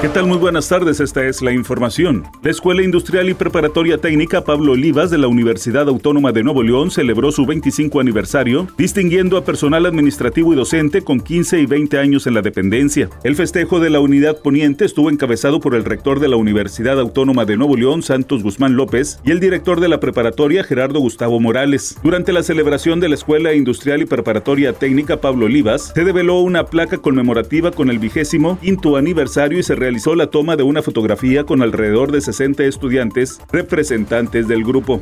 ¿Qué tal? Muy buenas tardes, esta es la información. La Escuela Industrial y Preparatoria Técnica Pablo Olivas de la Universidad Autónoma de Nuevo León celebró su 25 aniversario, distinguiendo a personal administrativo y docente con 15 y 20 años en la dependencia. El festejo de la Unidad Poniente estuvo encabezado por el rector de la Universidad Autónoma de Nuevo León, Santos Guzmán López, y el director de la preparatoria, Gerardo Gustavo Morales. Durante la celebración de la Escuela Industrial y Preparatoria Técnica Pablo Olivas, se develó una placa conmemorativa con el vigésimo quinto aniversario y se realizó realizó la toma de una fotografía con alrededor de 60 estudiantes representantes del grupo.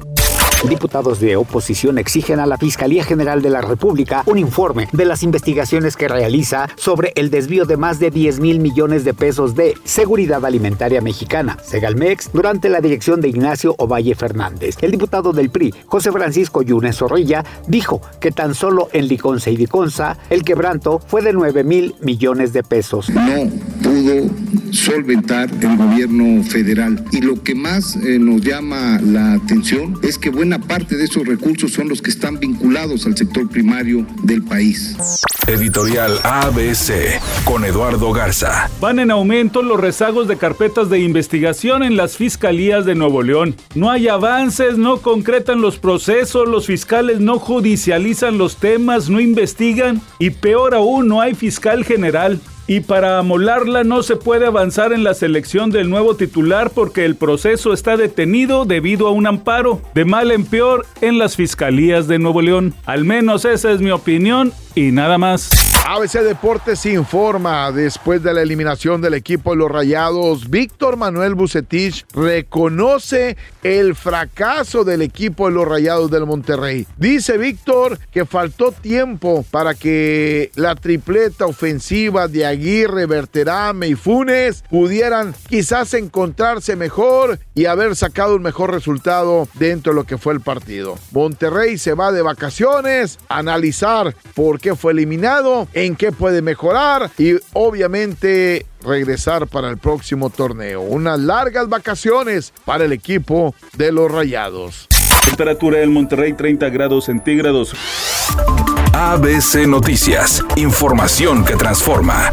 Diputados de oposición exigen a la Fiscalía General de la República un informe de las investigaciones que realiza sobre el desvío de más de 10 mil millones de pesos de seguridad alimentaria mexicana, Segalmex, durante la dirección de Ignacio Ovalle Fernández. El diputado del PRI, José Francisco Yunes Zorrilla, dijo que tan solo en Liconza y Liconza el quebranto fue de 9 mil millones de pesos. No pudo solventar el gobierno federal. Y lo que más eh, nos llama la atención es que buena parte de esos recursos son los que están vinculados al sector primario del país. Editorial ABC con Eduardo Garza. Van en aumento los rezagos de carpetas de investigación en las fiscalías de Nuevo León. No hay avances, no concretan los procesos, los fiscales no judicializan los temas, no investigan y peor aún, no hay fiscal general y para amolarla no se puede avanzar en la selección del nuevo titular porque el proceso está detenido debido a un amparo de mal en peor en las fiscalías de Nuevo León. Al menos esa es mi opinión y nada más. ABC Deportes informa, después de la eliminación del equipo de los Rayados, Víctor Manuel Bucetich reconoce el fracaso del equipo de los Rayados del Monterrey. Dice Víctor que faltó tiempo para que la tripleta ofensiva de Aguirre, Berterame y Funes pudieran quizás encontrarse mejor y haber sacado un mejor resultado dentro de lo que fue el partido. Monterrey se va de vacaciones a analizar por qué fue eliminado en qué puede mejorar y obviamente regresar para el próximo torneo. Unas largas vacaciones para el equipo de los Rayados. Temperatura en Monterrey 30 grados centígrados. ABC Noticias, información que transforma.